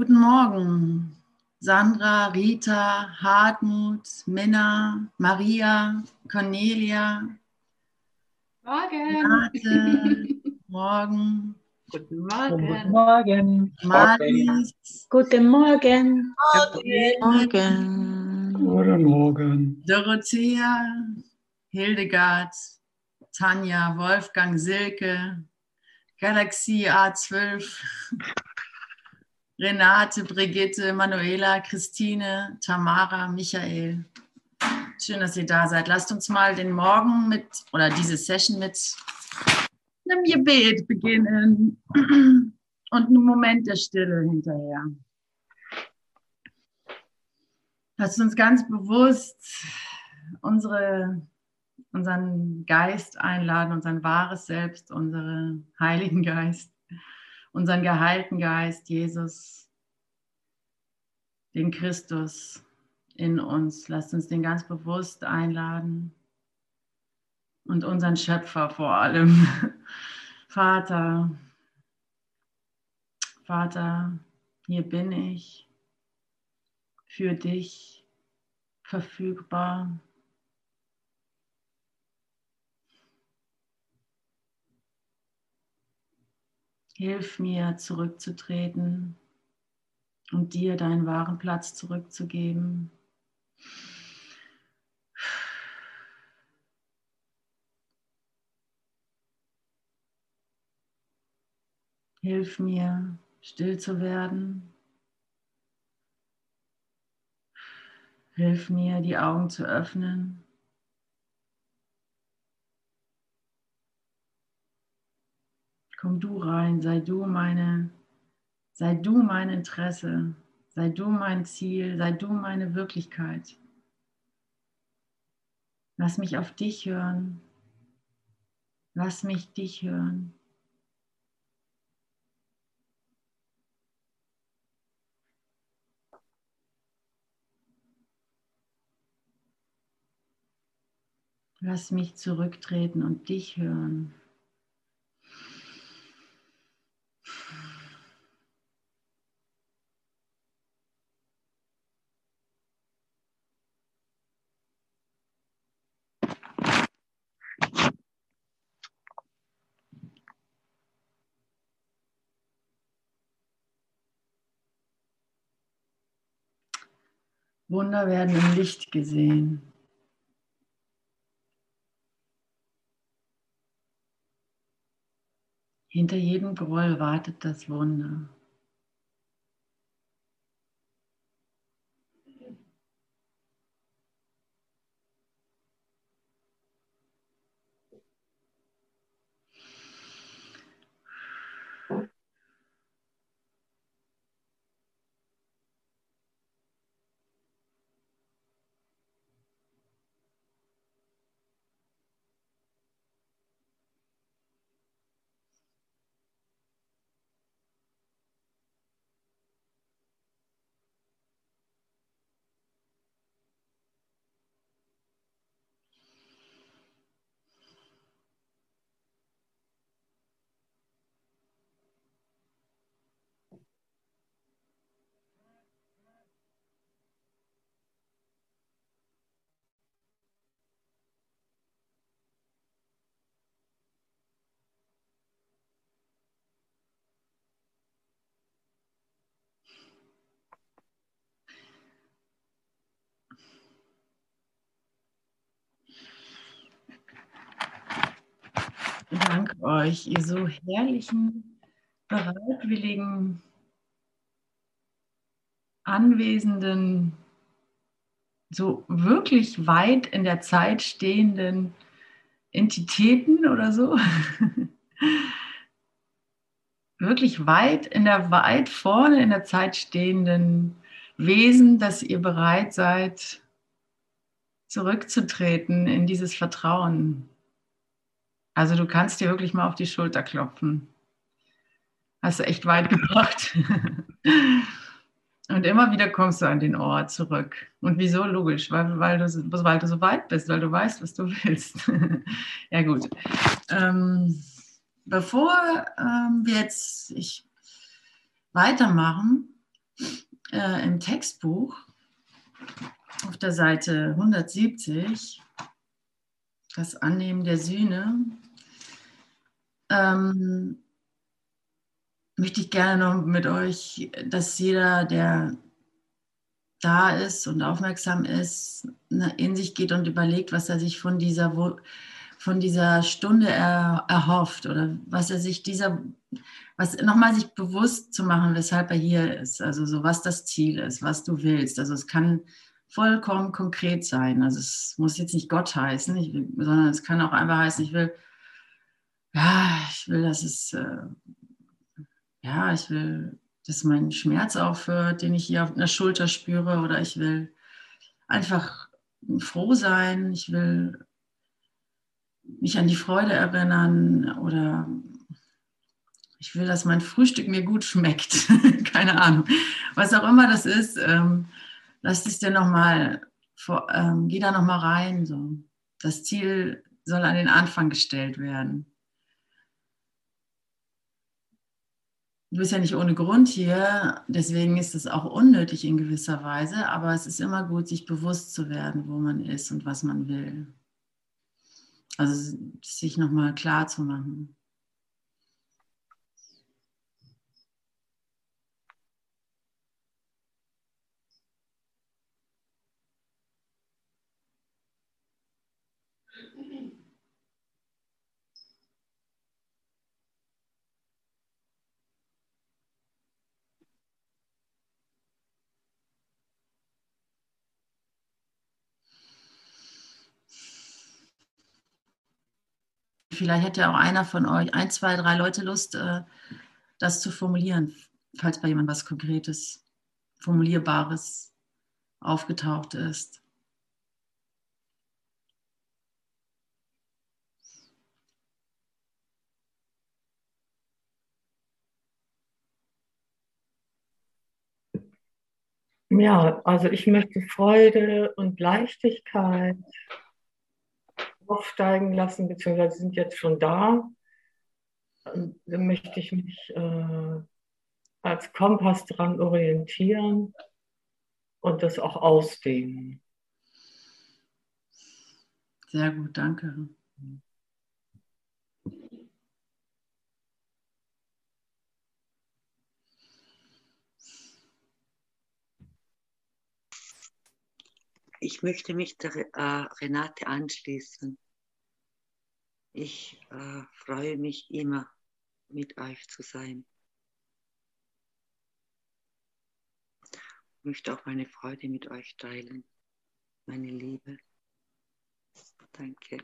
Guten Morgen, Sandra, Rita, Hartmut, Minna, Maria, Cornelia. Morgen. Renate, morgen. Guten Morgen. Guten Morgen. Marlies, Guten Morgen. Morgen. Guten Morgen. Dorothea, Hildegard, Tanja, Wolfgang, Silke, Galaxie A12, Renate, Brigitte, Manuela, Christine, Tamara, Michael. Schön, dass ihr da seid. Lasst uns mal den Morgen mit oder diese Session mit einem Gebet beginnen und einem Moment der Stille hinterher. Lasst uns ganz bewusst unsere, unseren Geist einladen, unseren wahres Selbst, unseren Heiligen Geist, unseren geheilten Geist, Jesus, den Christus in uns. Lasst uns den ganz bewusst einladen und unseren Schöpfer vor allem. Vater, Vater, hier bin ich für dich verfügbar. Hilf mir zurückzutreten und dir deinen wahren Platz zurückzugeben. Hilf mir, still zu werden. Hilf mir, die Augen zu öffnen. Komm du rein, sei du meine, sei du mein Interesse, sei du mein Ziel, sei du meine Wirklichkeit. Lass mich auf dich hören. Lass mich dich hören. Lass mich zurücktreten und dich hören. Wunder werden im Licht gesehen. Hinter jedem Groll wartet das Wunder. Ich danke euch, ihr so herrlichen, bereitwilligen, anwesenden, so wirklich weit in der Zeit stehenden Entitäten oder so. wirklich weit in der weit vorne in der Zeit stehenden Wesen, dass ihr bereit seid, zurückzutreten in dieses Vertrauen. Also du kannst dir wirklich mal auf die Schulter klopfen. Hast du echt weit gebracht. Und immer wieder kommst du an den Ort zurück. Und wieso? Logisch, weil, weil, du, weil du so weit bist, weil du weißt, was du willst. ja gut. Ähm, bevor ähm, wir jetzt ich, weitermachen, äh, im Textbuch auf der Seite 170, das Annehmen der Sühne, ähm, möchte ich gerne noch mit euch, dass jeder, der da ist und aufmerksam ist, ne, in sich geht und überlegt, was er sich von dieser, von dieser Stunde er, erhofft oder was er sich dieser, was nochmal sich bewusst zu machen, weshalb er hier ist. Also so, was das Ziel ist, was du willst. Also es kann vollkommen konkret sein. Also es muss jetzt nicht Gott heißen, will, sondern es kann auch einfach heißen, ich will, ja, ich will, dass es, äh, ja, ich will dass mein Schmerz aufhört, den ich hier auf der Schulter spüre, oder ich will einfach froh sein, ich will mich an die Freude erinnern oder ich will, dass mein Frühstück mir gut schmeckt. Keine Ahnung. Was auch immer das ist, ähm, lass es dir nochmal, ähm, geh da nochmal rein. So. Das Ziel soll an den Anfang gestellt werden. Du bist ja nicht ohne Grund hier, deswegen ist es auch unnötig in gewisser Weise, aber es ist immer gut, sich bewusst zu werden, wo man ist und was man will. Also sich nochmal klar zu machen. Vielleicht hätte ja auch einer von euch, ein, zwei, drei Leute Lust, äh, das zu formulieren, falls bei jemandem was Konkretes, Formulierbares aufgetaucht ist. Ja, also ich möchte Freude und Leichtigkeit aufsteigen lassen, beziehungsweise sind jetzt schon da. Und dann möchte ich mich äh, als Kompass dran orientieren und das auch ausdehnen. Sehr gut, danke. Ich möchte mich der äh, Renate anschließen. Ich äh, freue mich immer, mit euch zu sein. Ich möchte auch meine Freude mit euch teilen, meine Liebe. Danke.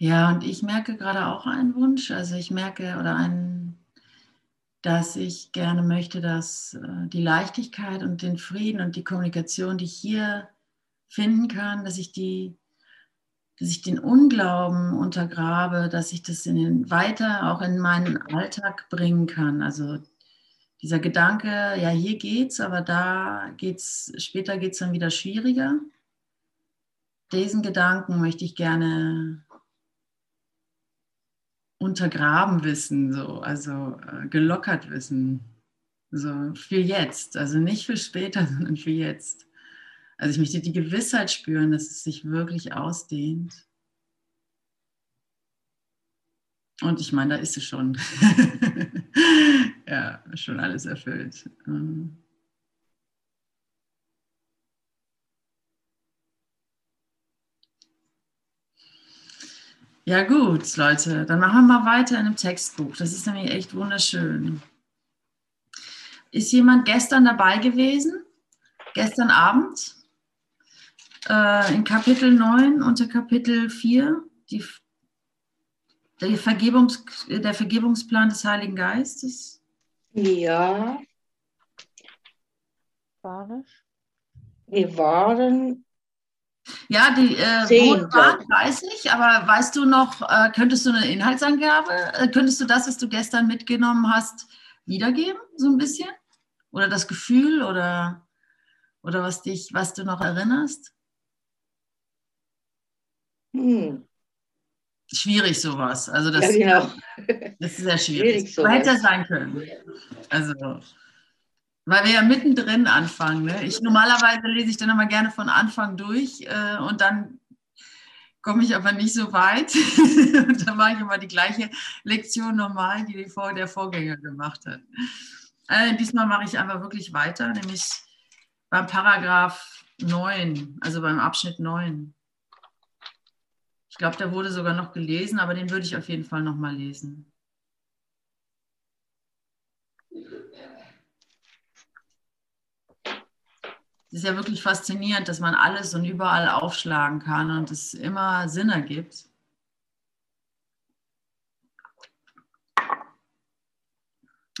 Ja, und ich merke gerade auch einen Wunsch. Also ich merke oder einen, dass ich gerne möchte, dass äh, die Leichtigkeit und den Frieden und die Kommunikation, die ich hier finden kann, dass ich die, dass ich den Unglauben untergrabe, dass ich das in den, weiter auch in meinen Alltag bringen kann. Also dieser Gedanke, ja, hier geht's, aber da geht's, später geht's dann wieder schwieriger. Diesen Gedanken möchte ich gerne untergraben wissen, so, also äh, gelockert wissen. So für jetzt, also nicht für später, sondern für jetzt. Also ich möchte die Gewissheit spüren, dass es sich wirklich ausdehnt. Und ich meine, da ist es schon. ja, schon alles erfüllt. Ähm. Ja gut, Leute, dann machen wir mal weiter in dem Textbuch. Das ist nämlich echt wunderschön. Ist jemand gestern dabei gewesen? Gestern Abend? Äh, in Kapitel 9 unter Kapitel 4, die, der, Vergebungs, der Vergebungsplan des Heiligen Geistes? Ja. War Wir waren Ja, die äh, Zehn, wo es war, weiß ich, aber weißt du noch, äh, könntest du eine Inhaltsangabe, äh, könntest du das, was du gestern mitgenommen hast, wiedergeben, so ein bisschen? Oder das Gefühl oder, oder was dich, was du noch erinnerst? Hm. Schwierig sowas. Also das, Ja, genau. das ist sehr schwierig. Schwierig Aber hätte ja sowas. sein können. Also, weil wir ja mittendrin anfangen. Ne? Ich normalerweise lese ich dann immer gerne von Anfang durch äh, und dann komme ich aber nicht so weit. und dann mache ich immer die gleiche Lektion normal, die, die Vor der Vorgänger gemacht hat. Äh, diesmal mache ich einfach wirklich weiter, nämlich beim Paragraph 9, also beim Abschnitt 9. Ich glaube, der wurde sogar noch gelesen, aber den würde ich auf jeden Fall nochmal lesen. Es ist ja wirklich faszinierend, dass man alles und überall aufschlagen kann und es immer Sinn ergibt.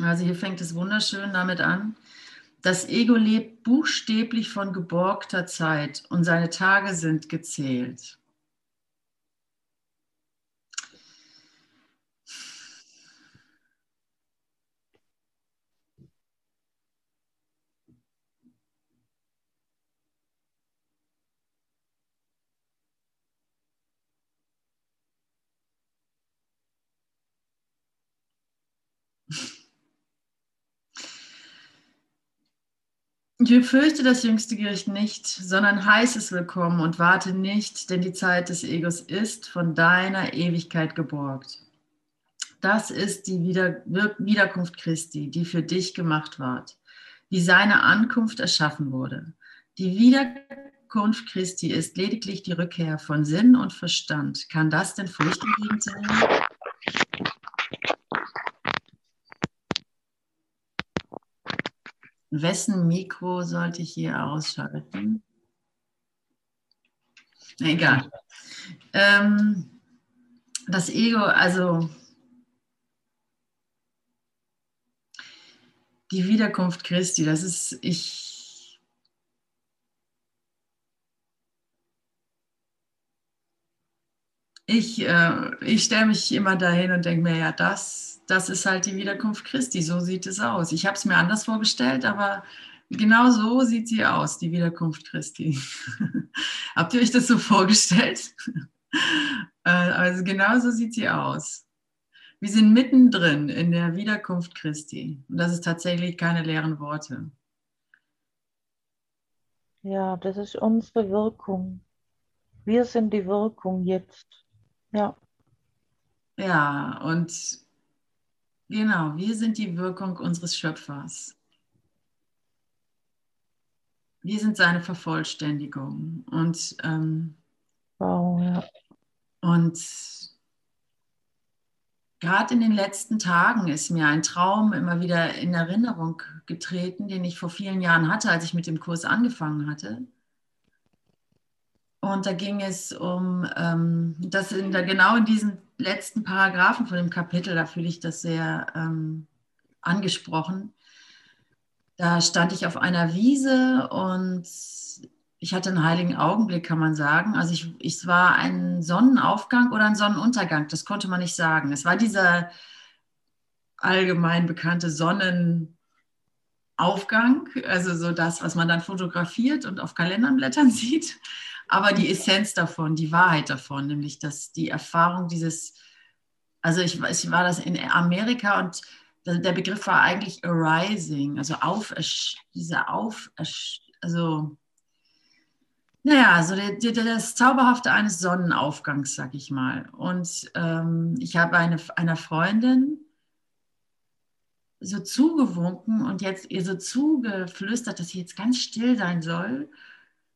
Also hier fängt es wunderschön damit an. Das Ego lebt buchstäblich von geborgter Zeit und seine Tage sind gezählt. Fürchte das jüngste Gericht nicht, sondern heiße es willkommen und warte nicht, denn die Zeit des Egos ist von deiner Ewigkeit geborgt. Das ist die Wieder Wiederkunft Christi, die für dich gemacht ward, wie seine Ankunft erschaffen wurde. Die Wiederkunft Christi ist lediglich die Rückkehr von Sinn und Verstand. Kann das denn furchterregend sein? Wessen Mikro sollte ich hier ausschalten? Egal. Ähm, das Ego, also die Wiederkunft Christi, das ist, ich, ich, äh, ich stelle mich immer dahin und denke mir, ja, das, das ist halt die Wiederkunft Christi, so sieht es aus. Ich habe es mir anders vorgestellt, aber genau so sieht sie aus, die Wiederkunft Christi. Habt ihr euch das so vorgestellt? Äh, also genau so sieht sie aus. Wir sind mittendrin in der Wiederkunft Christi. Und das ist tatsächlich keine leeren Worte. Ja, das ist unsere Wirkung. Wir sind die Wirkung jetzt. Ja, Ja, und genau, wir sind die Wirkung unseres Schöpfers. Wir sind seine Vervollständigung. Und, ähm, wow, ja. und gerade in den letzten Tagen ist mir ein Traum immer wieder in Erinnerung getreten, den ich vor vielen Jahren hatte, als ich mit dem Kurs angefangen hatte. Und da ging es um, ähm, das in der, genau in diesen letzten Paragraphen von dem Kapitel, da fühle ich das sehr ähm, angesprochen. Da stand ich auf einer Wiese und ich hatte einen heiligen Augenblick, kann man sagen. Also ich, es war ein Sonnenaufgang oder ein Sonnenuntergang, das konnte man nicht sagen. Es war dieser allgemein bekannte Sonnenaufgang, also so das, was man dann fotografiert und auf Kalenderblättern sieht aber die Essenz davon, die Wahrheit davon, nämlich dass die Erfahrung dieses, also ich, ich war das in Amerika und der Begriff war eigentlich arising, also auf, diese auf, also naja, so der, der, das Zauberhafte eines Sonnenaufgangs, sag ich mal. Und ähm, ich habe eine, einer Freundin so zugewunken und jetzt ihr so zugeflüstert, dass sie jetzt ganz still sein soll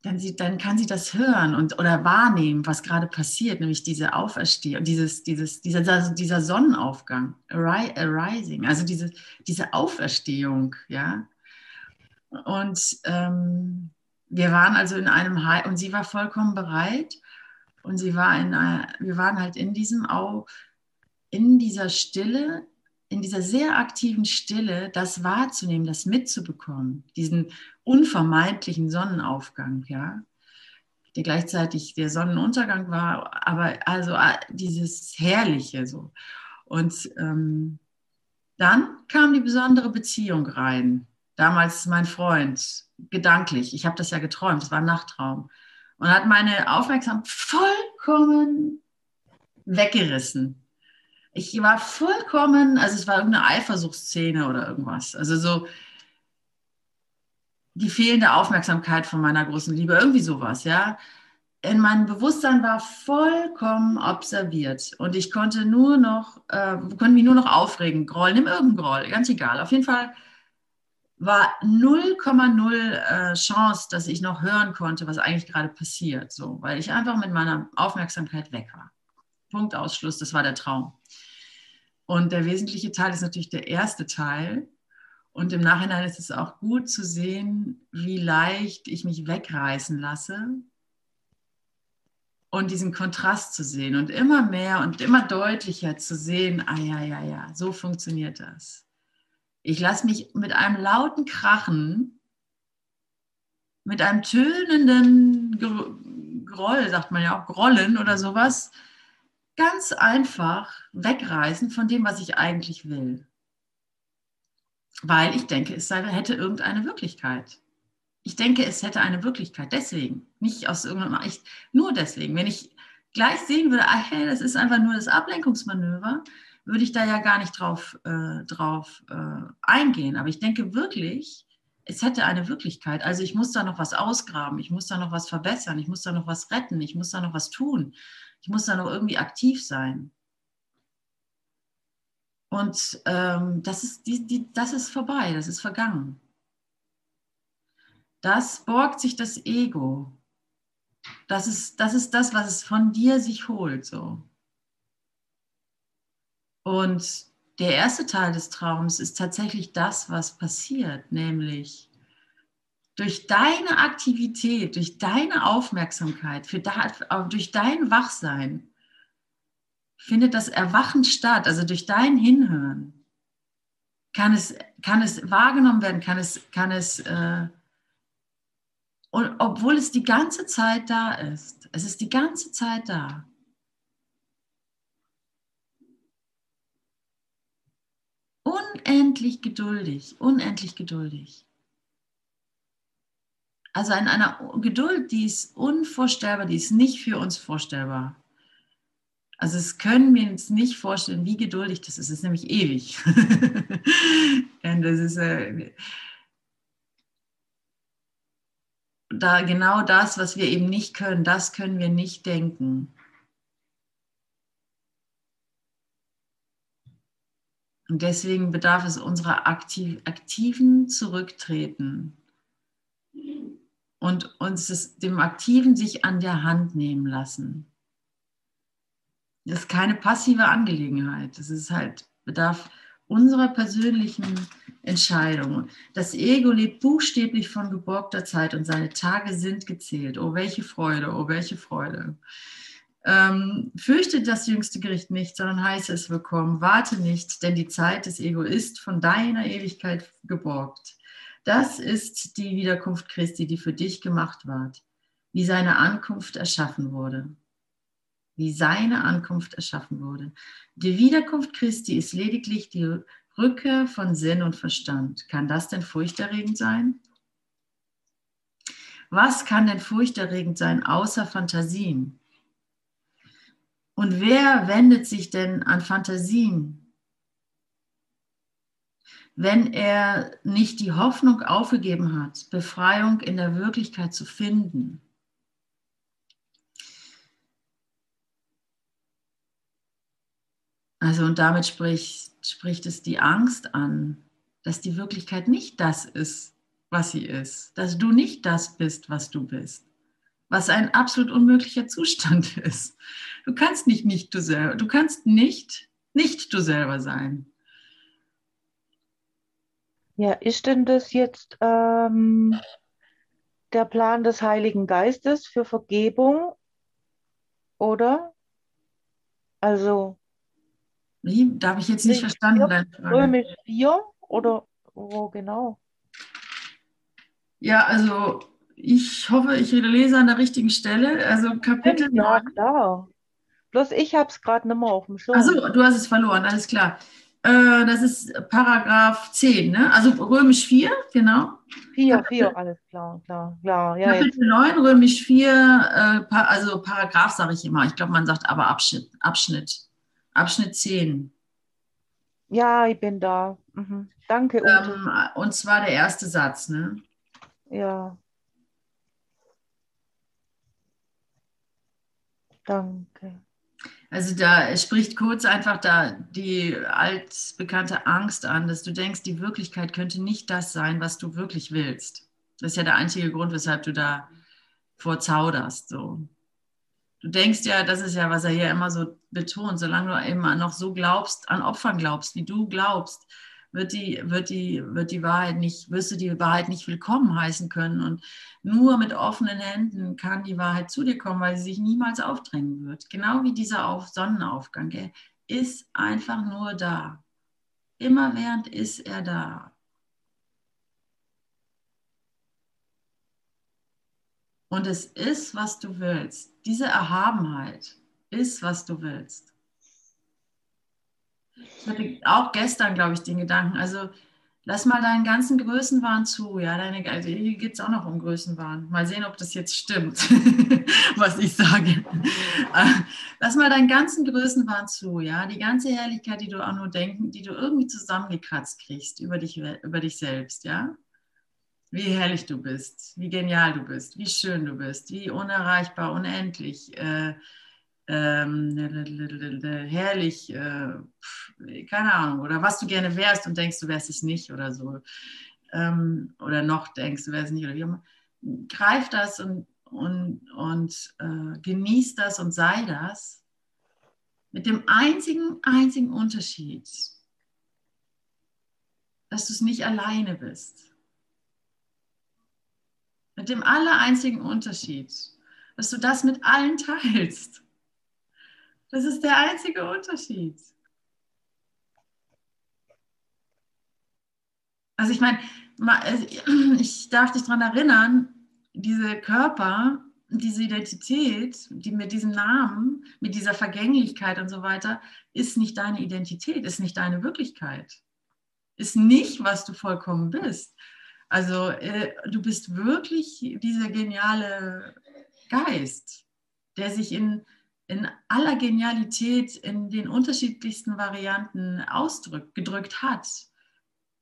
dann, sie, dann kann sie das hören und oder wahrnehmen, was gerade passiert, nämlich diese Auferstehung, dieses, dieses, dieser, also dieser Sonnenaufgang, arising, also diese, diese Auferstehung, ja. Und ähm, wir waren also in einem High und sie war vollkommen bereit und sie war in, wir waren halt in diesem Au, in dieser Stille, in dieser sehr aktiven Stille, das wahrzunehmen, das mitzubekommen, diesen unvermeidlichen Sonnenaufgang, ja. der gleichzeitig der Sonnenuntergang war, aber also äh, dieses Herrliche so. Und ähm, dann kam die besondere Beziehung rein. Damals mein Freund, gedanklich. Ich habe das ja geträumt, das war ein Nachttraum. Und hat meine Aufmerksamkeit vollkommen weggerissen. Ich war vollkommen, also es war irgendeine Eifersuchtsszene oder irgendwas. Also so die fehlende Aufmerksamkeit von meiner großen Liebe, irgendwie sowas, ja. In meinem Bewusstsein war vollkommen observiert und ich konnte nur noch, äh, konnte mich nur noch aufregen, grollen, nimm irgendeinen Groll, ganz egal. Auf jeden Fall war 0,0 äh, Chance, dass ich noch hören konnte, was eigentlich gerade passiert, so, weil ich einfach mit meiner Aufmerksamkeit weg war. Punkt Ausschluss, das war der Traum. Und der wesentliche Teil ist natürlich der erste Teil. Und im Nachhinein ist es auch gut zu sehen, wie leicht ich mich wegreißen lasse und diesen Kontrast zu sehen und immer mehr und immer deutlicher zu sehen, ah ja, ja, ja, so funktioniert das. Ich lasse mich mit einem lauten Krachen, mit einem tönenden Groll, sagt man ja auch, Grollen oder sowas, ganz einfach wegreißen von dem, was ich eigentlich will. Weil ich denke, es sei, hätte irgendeine Wirklichkeit. Ich denke, es hätte eine Wirklichkeit. Deswegen, nicht aus irgendeinem, ich, nur deswegen. Wenn ich gleich sehen würde, ah, hey, das ist einfach nur das Ablenkungsmanöver, würde ich da ja gar nicht drauf, äh, drauf äh, eingehen. Aber ich denke wirklich, es hätte eine Wirklichkeit. Also ich muss da noch was ausgraben, ich muss da noch was verbessern, ich muss da noch was retten, ich muss da noch was tun, ich muss da noch irgendwie aktiv sein. Und ähm, das, ist, die, die, das ist vorbei, das ist vergangen. Das borgt sich das Ego. Das ist, das ist das, was es von dir sich holt. So. Und der erste Teil des Traums ist tatsächlich das, was passiert, nämlich durch deine Aktivität, durch deine Aufmerksamkeit, für da, durch dein Wachsein findet das Erwachen statt, also durch dein Hinhören. Kann es, kann es wahrgenommen werden, kann es, kann es, äh, und obwohl es die ganze Zeit da ist, es ist die ganze Zeit da. Unendlich geduldig, unendlich geduldig. Also in einer Geduld, die ist unvorstellbar, die ist nicht für uns vorstellbar. Also es können wir uns nicht vorstellen, wie geduldig das ist. Es ist nämlich ewig. Und das ist äh, da genau das, was wir eben nicht können, das können wir nicht denken. Und deswegen bedarf es unserer aktiv, aktiven Zurücktreten und uns das, dem Aktiven sich an der Hand nehmen lassen. Das ist keine passive Angelegenheit. Das ist halt, bedarf unserer persönlichen Entscheidung. Das Ego lebt buchstäblich von geborgter Zeit und seine Tage sind gezählt. Oh, welche Freude, oh, welche Freude. Ähm, fürchte das jüngste Gericht nicht, sondern heiße es willkommen. Warte nicht, denn die Zeit des Ego ist von deiner Ewigkeit geborgt. Das ist die Wiederkunft Christi, die für dich gemacht ward, wie seine Ankunft erschaffen wurde. Wie seine Ankunft erschaffen wurde. Die Wiederkunft Christi ist lediglich die Rückkehr von Sinn und Verstand. Kann das denn furchterregend sein? Was kann denn furchterregend sein außer Fantasien? Und wer wendet sich denn an Fantasien? wenn er nicht die Hoffnung aufgegeben hat, Befreiung in der Wirklichkeit zu finden. Also und damit spricht, spricht es die Angst an, dass die Wirklichkeit nicht das ist, was sie ist, dass du nicht das bist, was du bist, was ein absolut unmöglicher Zustand ist. Du kannst nicht nicht du selber, du kannst nicht nicht du selber sein. Ja, ist denn das jetzt ähm, der Plan des Heiligen Geistes für Vergebung? Oder? Also. Wie? Da habe ich jetzt nicht verstanden. Römisch 4 oder wo genau? Ja, also ich hoffe, ich lese an der richtigen Stelle. Also Kapitel Ja, 9. klar. Bloß ich habe es gerade nicht mehr auf dem Schirm. Achso, du hast es verloren, alles klar. Äh, das ist Paragraph 10, ne? Also Römisch 4, genau. Vier, vier, alles klar, klar, klar. Ja, jetzt. Kapitel 9, Römisch 4, äh, also Paragraph sage ich immer. Ich glaube, man sagt aber Abschnitt. Abschnitt, Abschnitt 10. ja, ich bin da. Mhm. Danke, Ute. Ähm, und zwar der erste Satz, ne? Ja. Danke. Also da spricht kurz einfach da die altbekannte Angst an, dass du denkst, die Wirklichkeit könnte nicht das sein, was du wirklich willst. Das ist ja der einzige Grund, weshalb du da vorzauderst. So. Du denkst ja, das ist ja, was er hier immer so betont, solange du immer noch so glaubst, an Opfern glaubst, wie du glaubst, wird die, wird die, wird die Wahrheit nicht, wirst du die Wahrheit nicht willkommen heißen können. Und nur mit offenen Händen kann die Wahrheit zu dir kommen, weil sie sich niemals aufdrängen wird. Genau wie dieser Auf Sonnenaufgang. Er ist einfach nur da. Immer während ist er da. Und es ist, was du willst. Diese Erhabenheit ist, was du willst. Ich hatte auch gestern, glaube ich, den Gedanken, also lass mal deinen ganzen Größenwahn zu. Ja, deine, also hier geht es auch noch um Größenwahn. Mal sehen, ob das jetzt stimmt, was ich sage. Lass mal deinen ganzen Größenwahn zu. Ja, die ganze Herrlichkeit, die du auch nur denken, die du irgendwie zusammengekratzt kriegst über dich, über dich selbst. Ja, wie herrlich du bist, wie genial du bist, wie schön du bist, wie unerreichbar, unendlich. Äh, ähm, herrlich, äh, keine Ahnung, oder was du gerne wärst und denkst, du wärst es nicht oder so. Ähm, oder noch denkst, du wärst es nicht oder wie immer. Greif das und, und, und äh, genieß das und sei das mit dem einzigen, einzigen Unterschied, dass du es nicht alleine bist. Mit dem aller einzigen Unterschied, dass du das mit allen teilst. Das ist der einzige Unterschied. Also ich meine, ich darf dich daran erinnern, diese Körper, diese Identität, die mit diesem Namen, mit dieser Vergänglichkeit und so weiter, ist nicht deine Identität, ist nicht deine Wirklichkeit, ist nicht, was du vollkommen bist. Also äh, du bist wirklich dieser geniale Geist, der sich in in aller Genialität in den unterschiedlichsten Varianten ausdrückt, gedrückt hat,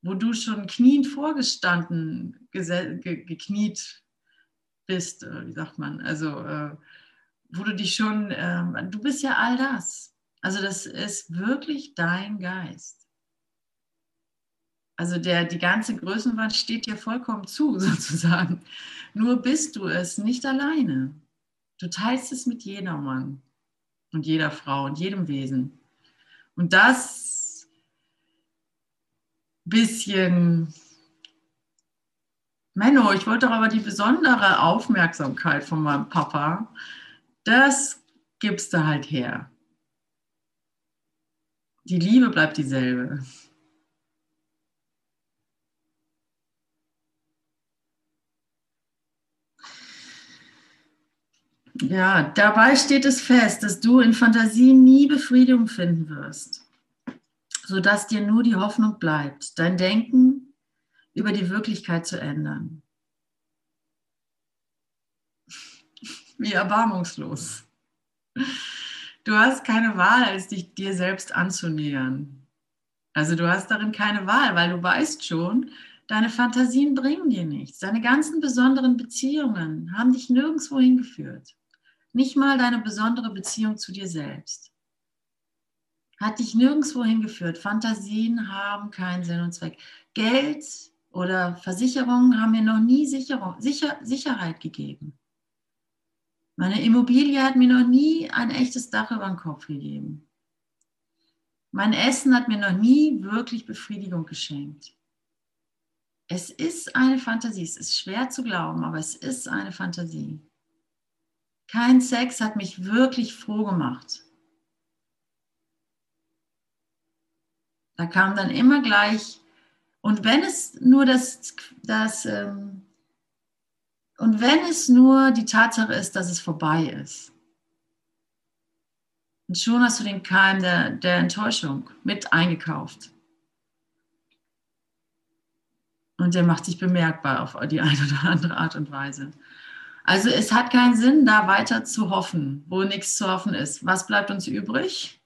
wo du schon kniend vorgestanden, ge gekniet bist, äh, wie sagt man, also äh, wo du dich schon, äh, du bist ja all das. Also das ist wirklich dein Geist. Also der, die ganze Größenwand steht dir vollkommen zu, sozusagen. Nur bist du es nicht alleine. Du teilst es mit jedermann und jeder Frau und jedem Wesen. Und das bisschen, Menno, ich wollte doch aber die besondere Aufmerksamkeit von meinem Papa, das gibst du halt her. Die Liebe bleibt dieselbe. Ja, dabei steht es fest, dass du in Fantasie nie Befriedigung finden wirst, sodass dir nur die Hoffnung bleibt, dein Denken über die Wirklichkeit zu ändern. Wie erbarmungslos. Du hast keine Wahl, als dich dir selbst anzunähern. Also du hast darin keine Wahl, weil du weißt schon, deine Fantasien bringen dir nichts. Deine ganzen besonderen Beziehungen haben dich nirgendwo hingeführt. Nicht mal deine besondere Beziehung zu dir selbst. Hat dich nirgendwo hingeführt. Fantasien haben keinen Sinn und Zweck. Geld oder Versicherungen haben mir noch nie Sicherung, Sicher, Sicherheit gegeben. Meine Immobilie hat mir noch nie ein echtes Dach über den Kopf gegeben. Mein Essen hat mir noch nie wirklich Befriedigung geschenkt. Es ist eine Fantasie. Es ist schwer zu glauben, aber es ist eine Fantasie. Kein Sex hat mich wirklich froh gemacht. Da kam dann immer gleich, und wenn es nur das, das ähm, Und wenn es nur die Tatsache ist, dass es vorbei ist. Und schon hast du den Keim der, der Enttäuschung mit eingekauft. Und der macht sich bemerkbar auf die eine oder andere Art und Weise. Also es hat keinen Sinn, da weiter zu hoffen, wo nichts zu hoffen ist. Was bleibt uns übrig?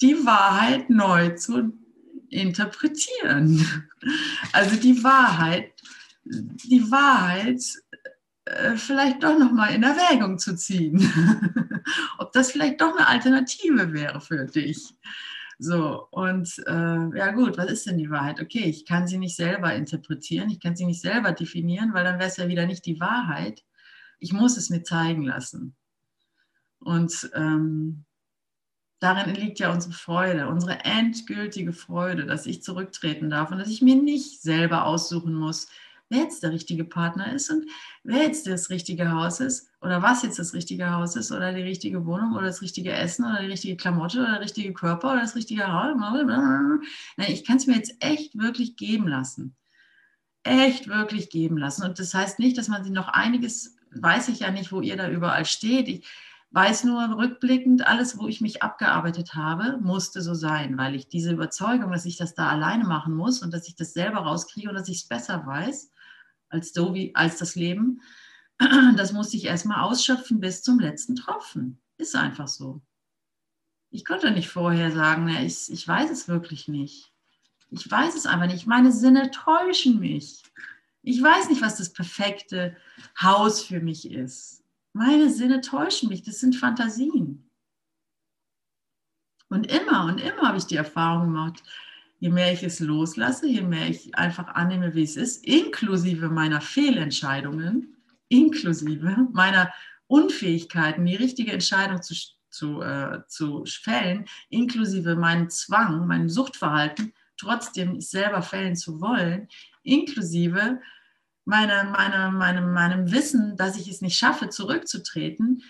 Die Wahrheit neu zu interpretieren. Also die Wahrheit, die Wahrheit äh, vielleicht doch noch mal in Erwägung zu ziehen. Ob das vielleicht doch eine Alternative wäre für dich. So, und äh, ja gut, was ist denn die Wahrheit? Okay, ich kann sie nicht selber interpretieren, ich kann sie nicht selber definieren, weil dann wäre es ja wieder nicht die Wahrheit. Ich muss es mir zeigen lassen. Und ähm, darin liegt ja unsere Freude, unsere endgültige Freude, dass ich zurücktreten darf und dass ich mir nicht selber aussuchen muss, wer jetzt der richtige Partner ist und wer jetzt das richtige Haus ist oder was jetzt das richtige Haus ist oder die richtige Wohnung oder das richtige Essen oder die richtige Klamotte oder der richtige Körper oder das richtige Haar. Nein, ich kann es mir jetzt echt wirklich geben lassen. Echt wirklich geben lassen. Und das heißt nicht, dass man sich noch einiges, weiß ich ja nicht, wo ihr da überall steht. Ich weiß nur rückblickend, alles, wo ich mich abgearbeitet habe, musste so sein, weil ich diese Überzeugung, dass ich das da alleine machen muss und dass ich das selber rauskriege und dass ich es besser weiß, als, so wie, als das Leben. Das musste ich erstmal ausschöpfen bis zum letzten Tropfen. Ist einfach so. Ich konnte nicht vorher sagen, ja, ich, ich weiß es wirklich nicht. Ich weiß es einfach nicht. Meine Sinne täuschen mich. Ich weiß nicht, was das perfekte Haus für mich ist. Meine Sinne täuschen mich. Das sind Fantasien. Und immer und immer habe ich die Erfahrung gemacht, je mehr ich es loslasse, je mehr ich einfach annehme, wie es ist, inklusive meiner Fehlentscheidungen, inklusive meiner Unfähigkeiten, die richtige Entscheidung zu, zu, äh, zu fällen, inklusive meinem Zwang, meinem Suchtverhalten, trotzdem selber fällen zu wollen, inklusive meine, meine, meinem, meinem Wissen, dass ich es nicht schaffe, zurückzutreten,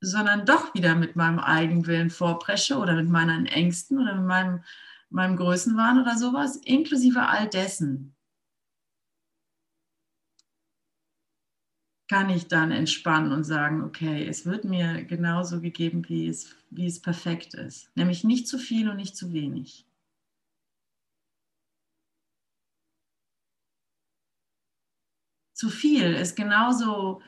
sondern doch wieder mit meinem Eigenwillen vorpresche oder mit meinen Ängsten oder mit meinem meinem Größenwahn oder sowas, inklusive all dessen, kann ich dann entspannen und sagen, okay, es wird mir genauso gegeben, wie es, wie es perfekt ist. Nämlich nicht zu viel und nicht zu wenig. Zu viel ist genauso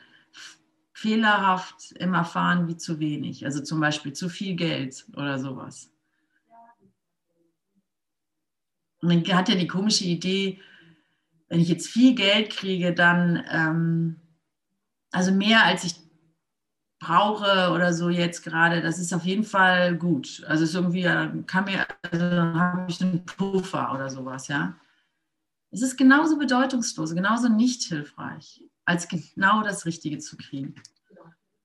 fehlerhaft im Erfahren wie zu wenig. Also zum Beispiel zu viel Geld oder sowas. Man hat ja die komische Idee, wenn ich jetzt viel Geld kriege, dann, ähm, also mehr als ich brauche oder so jetzt gerade, das ist auf jeden Fall gut. Also ist irgendwie, kann mir, also dann habe ich einen Puffer oder sowas, ja. Es ist genauso bedeutungslos, genauso nicht hilfreich, als genau das Richtige zu kriegen.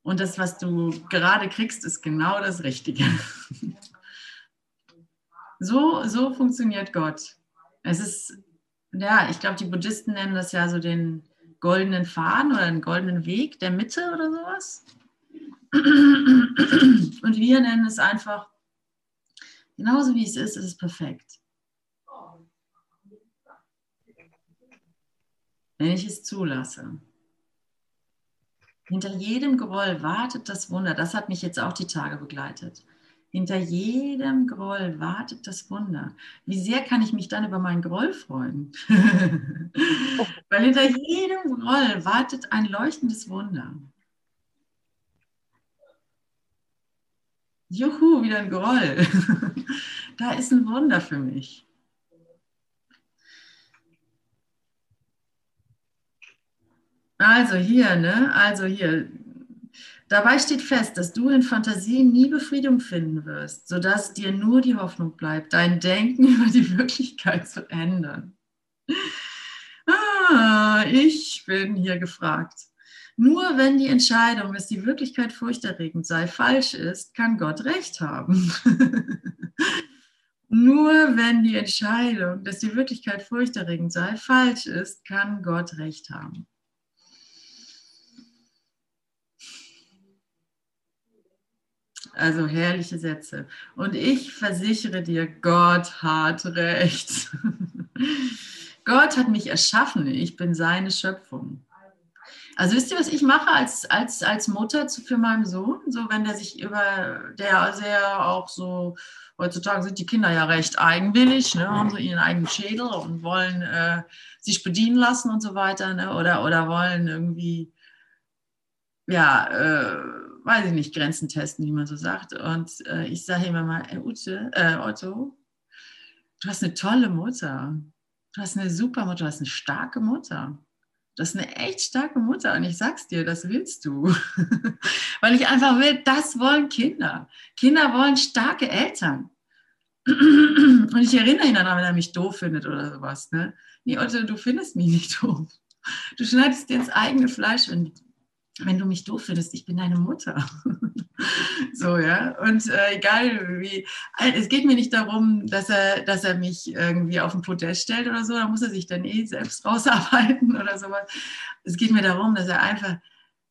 Und das, was du gerade kriegst, ist genau das Richtige. So, so funktioniert Gott. Es ist, ja, ich glaube, die Buddhisten nennen das ja so den goldenen Faden oder den goldenen Weg der Mitte oder sowas. Und wir nennen es einfach, genauso wie es ist, ist es perfekt. Wenn ich es zulasse. Hinter jedem Groll wartet das Wunder. Das hat mich jetzt auch die Tage begleitet. Hinter jedem Groll wartet das Wunder. Wie sehr kann ich mich dann über meinen Groll freuen? Weil hinter jedem Groll wartet ein leuchtendes Wunder. Juhu, wieder ein Groll. da ist ein Wunder für mich. Also hier, ne? Also hier, Dabei steht fest, dass du in Fantasien nie Befriedung finden wirst, sodass dir nur die Hoffnung bleibt, dein Denken über die Wirklichkeit zu ändern. Ah, ich bin hier gefragt. Nur wenn die Entscheidung, dass die Wirklichkeit furchterregend sei, falsch ist, kann Gott recht haben. Nur wenn die Entscheidung, dass die Wirklichkeit furchterregend sei, falsch ist, kann Gott recht haben. Also herrliche Sätze. Und ich versichere dir, Gott hat recht. Gott hat mich erschaffen. Ich bin seine Schöpfung. Also wisst ihr, was ich mache als, als, als Mutter zu, für meinen Sohn? So, wenn der sich über, der sehr auch so, heutzutage sind die Kinder ja recht eigenwillig, ne, haben so ihren eigenen Schädel und wollen äh, sich bedienen lassen und so weiter, ne, oder, oder wollen irgendwie, ja, äh, weiß ich nicht, Grenzen testen, wie man so sagt. Und äh, ich sage immer mal, hey, Ute, äh, Otto, du hast eine tolle Mutter. Du hast eine super Mutter, du hast eine starke Mutter. Das ist eine echt starke Mutter und ich sag's dir, das willst du. Weil ich einfach will, das wollen Kinder. Kinder wollen starke Eltern. und ich erinnere ihn daran, wenn er mich doof findet oder sowas. Ne? Nee, Otto, du findest mich nicht doof. Du schneidest dir ins eigene Fleisch, wenn, wenn du mich doof findest. Ich bin deine Mutter. so, ja. Und äh, egal wie, es geht mir nicht darum, dass er, dass er mich irgendwie auf den Podest stellt oder so, da muss er sich dann eh selbst rausarbeiten oder sowas. Es geht mir darum, dass er einfach,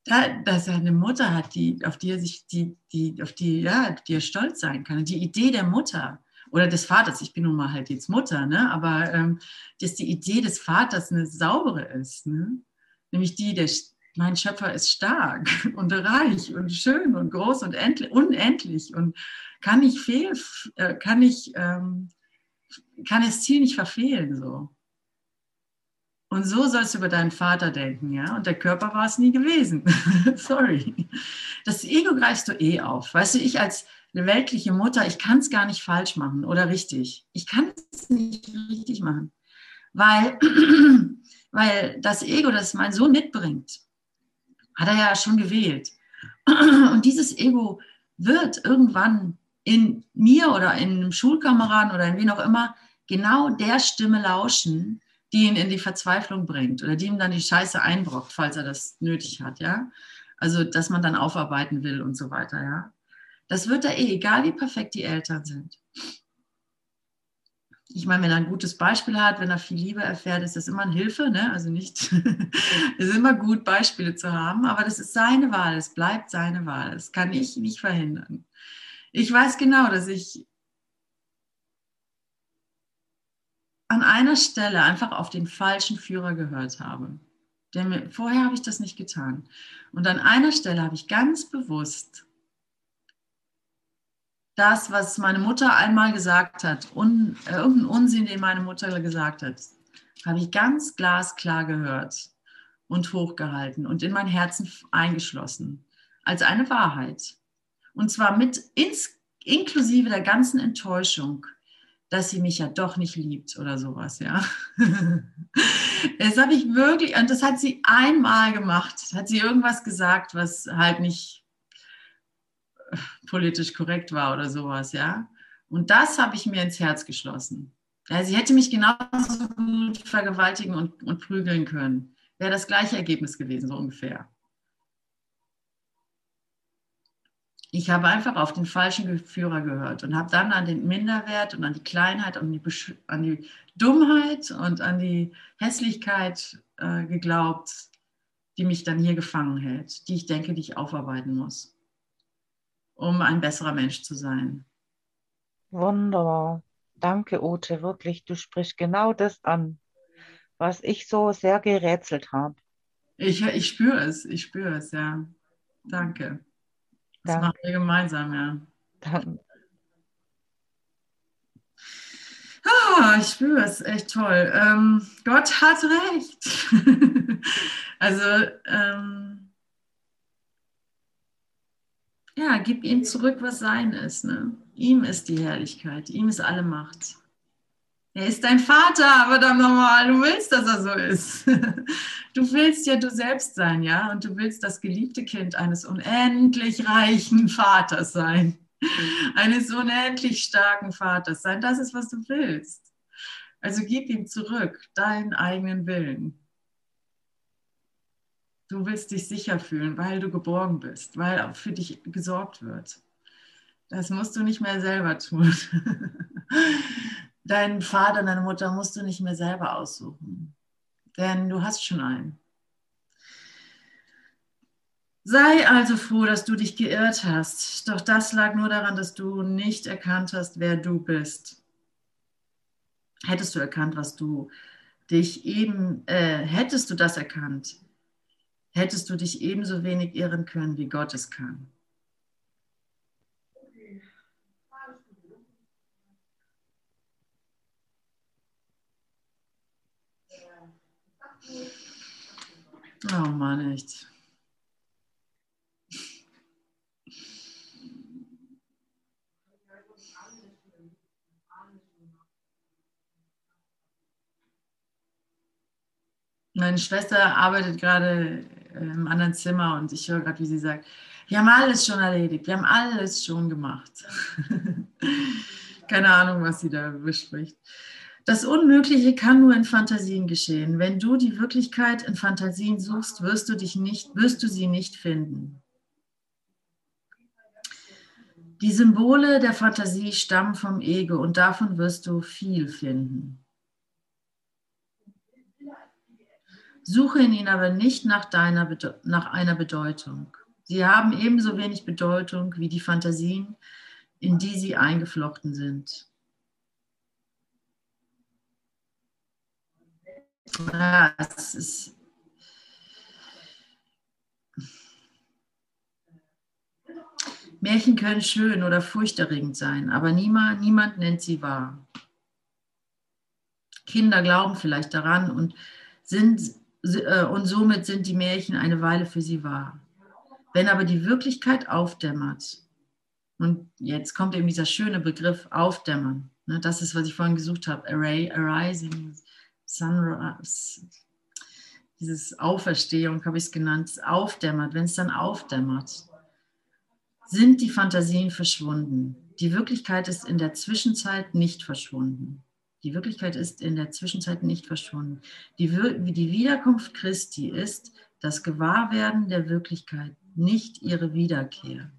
dass er eine Mutter hat, die, auf die er sich, die, die, auf die, ja, die er stolz sein kann. Die Idee der Mutter oder des Vaters, ich bin nun mal halt jetzt Mutter, ne? aber ähm, dass die Idee des Vaters eine saubere ist, ne? nämlich die, der, mein Schöpfer ist stark und reich und schön und groß und unendlich und kann nicht fehl, äh, kann nicht, ähm, kann das Ziel nicht verfehlen so. Und so sollst du über deinen Vater denken, ja. Und der Körper war es nie gewesen. Sorry. Das Ego greifst du eh auf. Weißt du, ich als weltliche Mutter, ich kann es gar nicht falsch machen oder richtig. Ich kann es nicht richtig machen. Weil, weil das Ego, das mein Sohn mitbringt, hat er ja schon gewählt. Und dieses Ego wird irgendwann in mir oder in einem Schulkameraden oder in wen auch immer genau der Stimme lauschen, die ihn in die Verzweiflung bringt oder die ihm dann die Scheiße einbrockt, falls er das nötig hat, ja. Also, dass man dann aufarbeiten will und so weiter, ja. Das wird er eh, egal wie perfekt die Eltern sind ich meine, wenn er ein gutes Beispiel hat, wenn er viel Liebe erfährt, ist das immer eine Hilfe. Ne? Also nicht, es ist immer gut, Beispiele zu haben, aber das ist seine Wahl, es bleibt seine Wahl. Das kann ich nicht verhindern. Ich weiß genau, dass ich an einer Stelle einfach auf den falschen Führer gehört habe. Denn vorher habe ich das nicht getan. Und an einer Stelle habe ich ganz bewusst das, was meine Mutter einmal gesagt hat, un, äh, irgendein Unsinn, den meine Mutter gesagt hat, habe ich ganz glasklar gehört und hochgehalten und in mein Herzen eingeschlossen als eine Wahrheit. Und zwar mit ins, inklusive der ganzen Enttäuschung, dass sie mich ja doch nicht liebt oder sowas, ja. Das habe ich wirklich, und das hat sie einmal gemacht, hat sie irgendwas gesagt, was halt nicht politisch korrekt war oder sowas, ja. Und das habe ich mir ins Herz geschlossen. Ja, sie hätte mich genauso gut vergewaltigen und, und prügeln können. Wäre das gleiche Ergebnis gewesen, so ungefähr. Ich habe einfach auf den falschen Führer gehört und habe dann an den Minderwert und an die Kleinheit und die an die Dummheit und an die Hässlichkeit äh, geglaubt, die mich dann hier gefangen hält, die ich denke, die ich aufarbeiten muss um ein besserer Mensch zu sein. Wunderbar. Danke, Ute, wirklich. Du sprichst genau das an, was ich so sehr gerätselt habe. Ich, ich spüre es, ich spüre es, ja. Danke. Das Danke. machen wir gemeinsam, ja. Danke. Ah, ich spüre es, echt toll. Ähm, Gott hat recht. also, ähm, ja, gib ihm zurück, was sein ist. Ne? Ihm ist die Herrlichkeit, ihm ist alle Macht. Er ist dein Vater, verdammt nochmal, du willst, dass er so ist. Du willst ja du selbst sein, ja, und du willst das geliebte Kind eines unendlich reichen Vaters sein, eines unendlich starken Vaters sein. Das ist, was du willst. Also gib ihm zurück deinen eigenen Willen. Du willst dich sicher fühlen, weil du geborgen bist, weil für dich gesorgt wird. Das musst du nicht mehr selber tun. Deinen Vater, deine Mutter musst du nicht mehr selber aussuchen, denn du hast schon einen. Sei also froh, dass du dich geirrt hast, doch das lag nur daran, dass du nicht erkannt hast, wer du bist. Hättest du erkannt, was du dich eben, äh, hättest du das erkannt, hättest du dich ebenso wenig irren können, wie Gott es kann. Oh Mann, echt. Meine Schwester arbeitet gerade im anderen Zimmer und ich höre gerade, wie sie sagt, wir haben alles schon erledigt, wir haben alles schon gemacht. Keine Ahnung, was sie da bespricht. Das Unmögliche kann nur in Fantasien geschehen. Wenn du die Wirklichkeit in Fantasien suchst, wirst du, dich nicht, wirst du sie nicht finden. Die Symbole der Fantasie stammen vom Ego und davon wirst du viel finden. Suche in ihnen aber nicht nach, deiner, nach einer Bedeutung. Sie haben ebenso wenig Bedeutung wie die Fantasien, in die sie eingeflochten sind. Ja, es ist. Märchen können schön oder furchterregend sein, aber niemand, niemand nennt sie wahr. Kinder glauben vielleicht daran und, sind, und somit sind die Märchen eine Weile für sie wahr. Wenn aber die Wirklichkeit aufdämmert, und jetzt kommt eben dieser schöne Begriff aufdämmern, ne, das ist, was ich vorhin gesucht habe, Array, Arising, Sunrise, dieses Auferstehung habe ich es genannt, aufdämmert, wenn es dann aufdämmert, sind die Fantasien verschwunden. Die Wirklichkeit ist in der Zwischenzeit nicht verschwunden. Die Wirklichkeit ist in der Zwischenzeit nicht verschwunden. Die, die Wiederkunft Christi ist das Gewahrwerden der Wirklichkeit, nicht ihre Wiederkehr.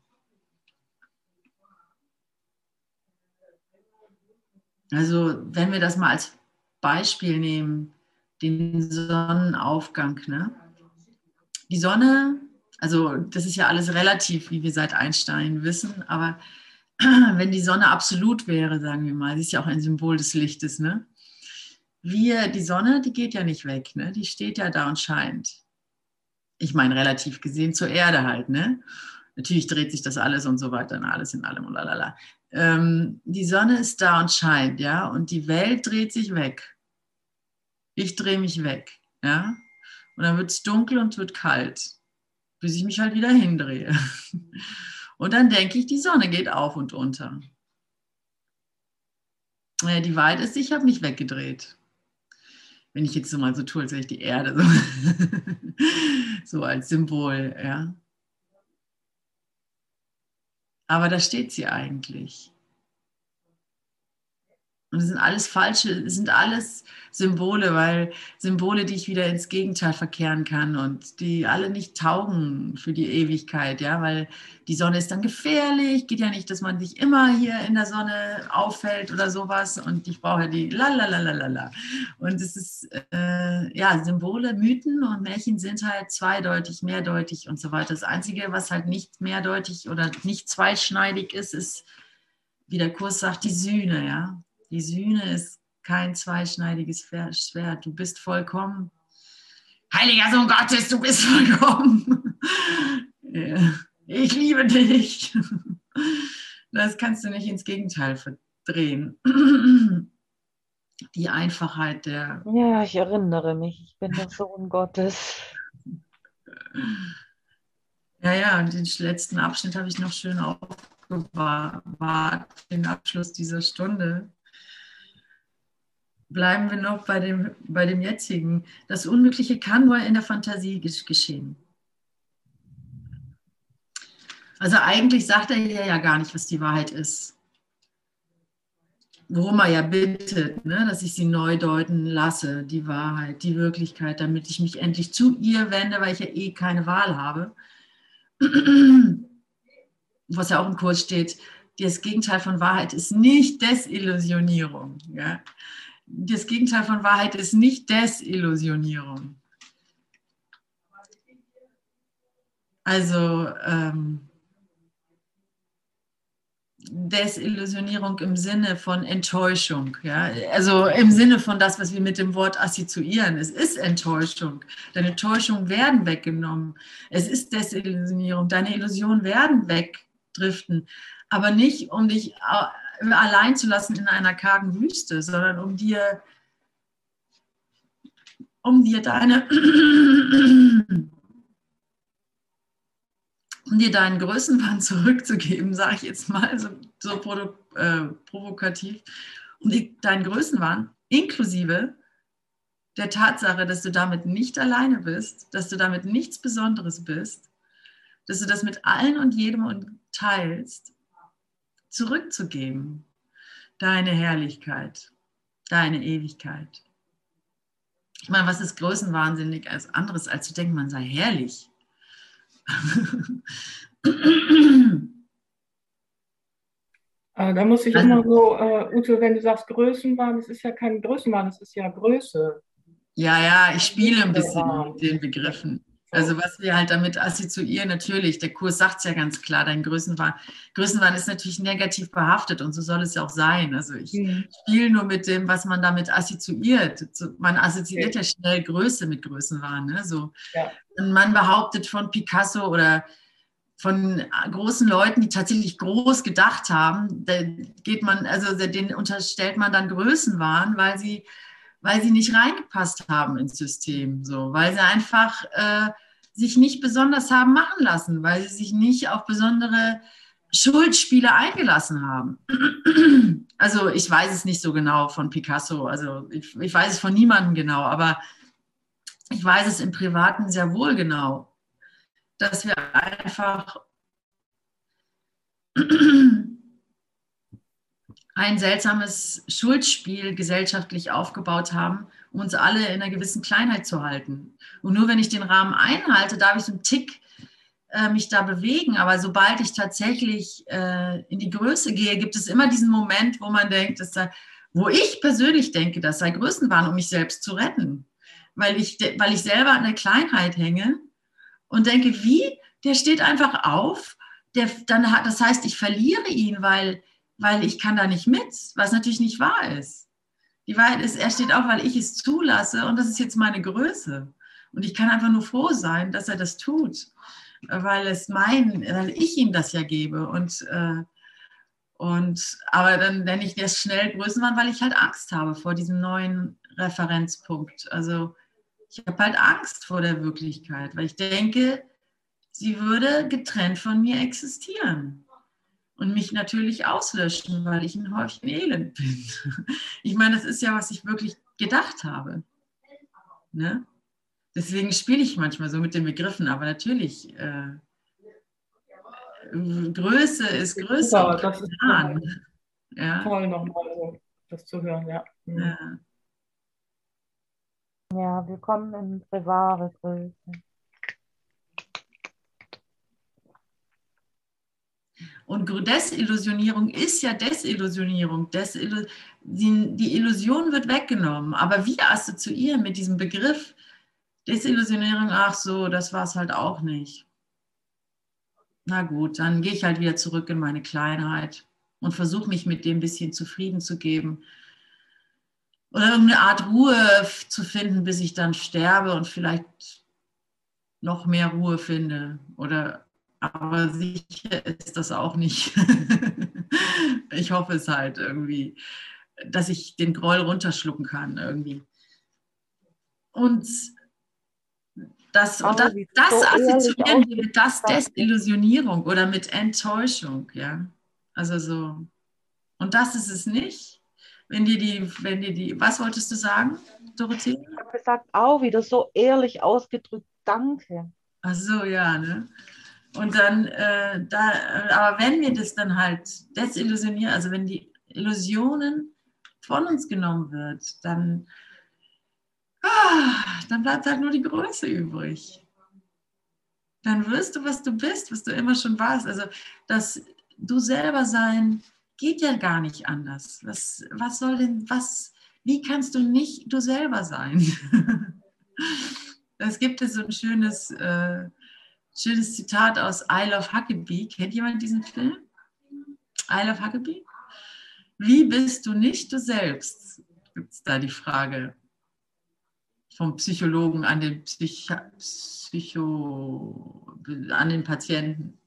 Also wenn wir das mal als Beispiel nehmen, den Sonnenaufgang. Ne? Die Sonne, also das ist ja alles relativ, wie wir seit Einstein wissen, aber wenn die Sonne absolut wäre, sagen wir mal, sie ist ja auch ein Symbol des Lichtes, ne? Wir, die Sonne, die geht ja nicht weg, ne? Die steht ja da und scheint. Ich meine, relativ gesehen zur Erde halt, ne? Natürlich dreht sich das alles und so weiter, ne? alles in allem und lalala ähm, die Sonne ist da und scheint, ja, und die Welt dreht sich weg. Ich drehe mich weg, ja, und dann wird es dunkel und wird kalt, bis ich mich halt wieder hindrehe. Und dann denke ich, die Sonne geht auf und unter. Ja, die Wahrheit ist, ich habe mich weggedreht. Wenn ich jetzt so mal so tue, als wäre ich die Erde, so, so als Symbol, ja. Aber da steht sie eigentlich. Und es sind alles falsche, es sind alles Symbole, weil Symbole, die ich wieder ins Gegenteil verkehren kann und die alle nicht taugen für die Ewigkeit, ja, weil die Sonne ist dann gefährlich, geht ja nicht, dass man sich immer hier in der Sonne auffällt oder sowas und ich brauche die la la. Und es ist, äh, ja, Symbole, Mythen und Märchen sind halt zweideutig, mehrdeutig und so weiter. Das Einzige, was halt nicht mehrdeutig oder nicht zweischneidig ist, ist, wie der Kurs sagt, die Sühne, ja die Sühne ist kein zweischneidiges Schwert. Du bist vollkommen. Heiliger Sohn Gottes, du bist vollkommen. Ich liebe dich. Das kannst du nicht ins Gegenteil verdrehen. Die Einfachheit der. Ja, ich erinnere mich, ich bin der Sohn Gottes. Ja, ja, und den letzten Abschnitt habe ich noch schön aufbewahrt, den Abschluss dieser Stunde bleiben wir noch bei dem, bei dem jetzigen. Das Unmögliche kann nur in der Fantasie geschehen. Also eigentlich sagt er hier ja gar nicht, was die Wahrheit ist. Worum er ja bittet, ne, dass ich sie neu deuten lasse, die Wahrheit, die Wirklichkeit, damit ich mich endlich zu ihr wende, weil ich ja eh keine Wahl habe. Was ja auch im Kurs steht, das Gegenteil von Wahrheit ist nicht Desillusionierung. Ja? Das Gegenteil von Wahrheit ist nicht Desillusionierung. Also, ähm, Desillusionierung im Sinne von Enttäuschung. Ja? Also im Sinne von das, was wir mit dem Wort assoziieren. Es ist Enttäuschung. Deine Enttäuschungen werden weggenommen. Es ist Desillusionierung. Deine Illusionen werden wegdriften. Aber nicht, um dich allein zu lassen in einer kargen Wüste, sondern um dir, um dir deine um dir deinen Größenwahn zurückzugeben, sage ich jetzt mal so, so äh, provokativ, um dir deinen Größenwahn inklusive der Tatsache, dass du damit nicht alleine bist, dass du damit nichts Besonderes bist, dass du das mit allen und jedem teilst, zurückzugeben. Deine Herrlichkeit, deine Ewigkeit. Ich meine, was ist größenwahnsinnig als anderes, als zu denken, man sei herrlich? Äh, da muss ich also, immer so, äh, Ute, wenn du sagst Größenwahn, es ist ja kein Größenwahn, es ist ja Größe. Ja, ja, ich spiele ein bisschen mit den Begriffen. Also was wir halt damit assoziieren, natürlich, der Kurs sagt es ja ganz klar, dein Größenwahn. Größenwahn ist natürlich negativ behaftet und so soll es ja auch sein. Also ich mhm. spiele nur mit dem, was man damit assoziiert. Man assoziiert okay. ja schnell Größe mit Größenwahn. Ne? So. Ja. Und man behauptet von Picasso oder von großen Leuten, die tatsächlich groß gedacht haben, da geht man, also den unterstellt man dann Größenwahn, weil sie weil sie nicht reingepasst haben ins System, so, weil sie einfach äh, sich nicht besonders haben machen lassen, weil sie sich nicht auf besondere Schuldspiele eingelassen haben. Also ich weiß es nicht so genau von Picasso, also ich, ich weiß es von niemandem genau, aber ich weiß es im Privaten sehr wohl genau, dass wir einfach ein seltsames Schuldspiel gesellschaftlich aufgebaut haben, um uns alle in einer gewissen Kleinheit zu halten. Und nur wenn ich den Rahmen einhalte, darf ich so einen Tick äh, mich da bewegen. Aber sobald ich tatsächlich äh, in die Größe gehe, gibt es immer diesen Moment, wo man denkt, dass da, wo ich persönlich denke, das sei Größenwahn, um mich selbst zu retten. Weil ich, weil ich selber an der Kleinheit hänge und denke, wie? Der steht einfach auf. Der, dann das heißt, ich verliere ihn, weil weil ich kann da nicht mit, was natürlich nicht wahr ist. Die Wahrheit ist, er steht auf, weil ich es zulasse und das ist jetzt meine Größe. Und ich kann einfach nur froh sein, dass er das tut, weil es mein, weil ich ihm das ja gebe. Und, äh, und aber dann nenne ich das schnell Größenwahn, weil ich halt Angst habe vor diesem neuen Referenzpunkt. Also ich habe halt Angst vor der Wirklichkeit, weil ich denke, sie würde getrennt von mir existieren und mich natürlich auslöschen, weil ich ein Häufchen Elend bin. Ich meine, das ist ja, was ich wirklich gedacht habe. Ne? Deswegen spiele ich manchmal so mit den Begriffen, aber natürlich, äh, Größe ist Größe. Ja, das ist toll, ja. toll nochmal so, das zu hören, ja. Mhm. ja. Ja, willkommen in wahre Größe. Und Desillusionierung ist ja Desillusionierung. Desillu die, die Illusion wird weggenommen. Aber wir assoziieren mit diesem Begriff Desillusionierung, ach so, das war es halt auch nicht. Na gut, dann gehe ich halt wieder zurück in meine Kleinheit und versuche mich mit dem ein bisschen zufrieden zu geben. Oder irgendeine Art Ruhe zu finden, bis ich dann sterbe und vielleicht noch mehr Ruhe finde. Oder aber sicher ist das auch nicht. ich hoffe es halt irgendwie, dass ich den Groll runterschlucken kann irgendwie. Und das, oh, das, das so assoziieren wir mit das Desillusionierung oder mit Enttäuschung, ja. Also so. Und das ist es nicht. Wenn dir die, wenn dir die, was wolltest du sagen, Dorothee? Ich habe gesagt, auch wieder so ehrlich ausgedrückt, danke. Ach so, ja, ne? Und dann, äh, da, aber wenn wir das dann halt desillusionieren, also wenn die Illusionen von uns genommen wird, dann, ah, dann bleibt halt nur die Größe übrig. Dann wirst du, was du bist, was du immer schon warst. Also das du selber sein geht ja gar nicht anders. Was, was soll denn, was, wie kannst du nicht du selber sein? Es gibt so ein schönes äh, schönes Zitat aus I Love Huckabee. Kennt jemand diesen Film? I love Huckabee. Wie bist du nicht du selbst? Gibt es da die Frage vom Psychologen an den Psych Psycho, an den Patienten.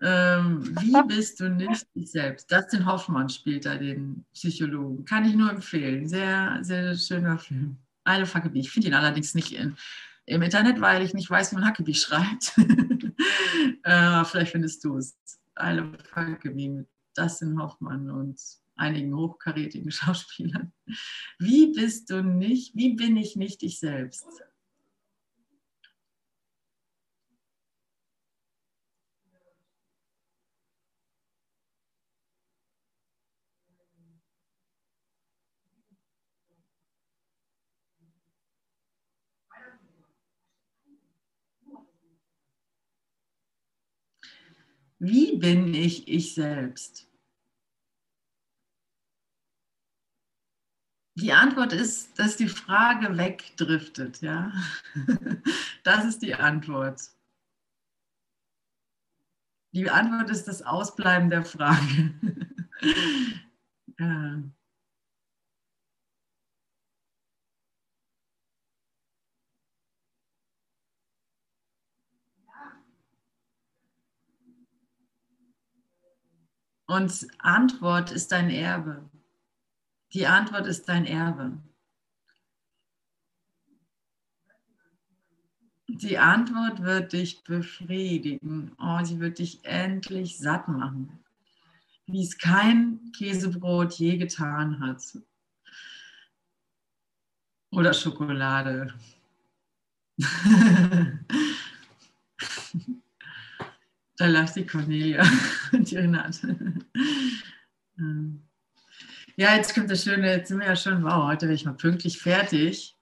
Ähm, wie bist du nicht dich selbst? Dustin Hoffmann spielt da den Psychologen. Kann ich nur empfehlen. Sehr, sehr schöner Film. I love Huckabee. Ich finde ihn allerdings nicht in, im Internet, weil ich nicht weiß, wie man Huckabee schreibt. äh, vielleicht findest du es. I love Huckabee mit Dustin Hoffmann und einigen hochkarätigen Schauspielern. Wie bist du nicht, wie bin ich nicht ich selbst? Wie bin ich ich selbst? Die Antwort ist, dass die Frage wegdriftet, ja. Das ist die Antwort. Die Antwort ist das Ausbleiben der Frage. Ja. Und Antwort ist dein Erbe. Die Antwort ist dein Erbe. Die Antwort wird dich befriedigen. Oh, sie wird dich endlich satt machen, wie es kein Käsebrot je getan hat. Oder Schokolade. da lacht die Cornelia und die Renate. Ja, jetzt kommt das Schöne, jetzt sind wir ja schon, wow, heute bin ich mal pünktlich fertig.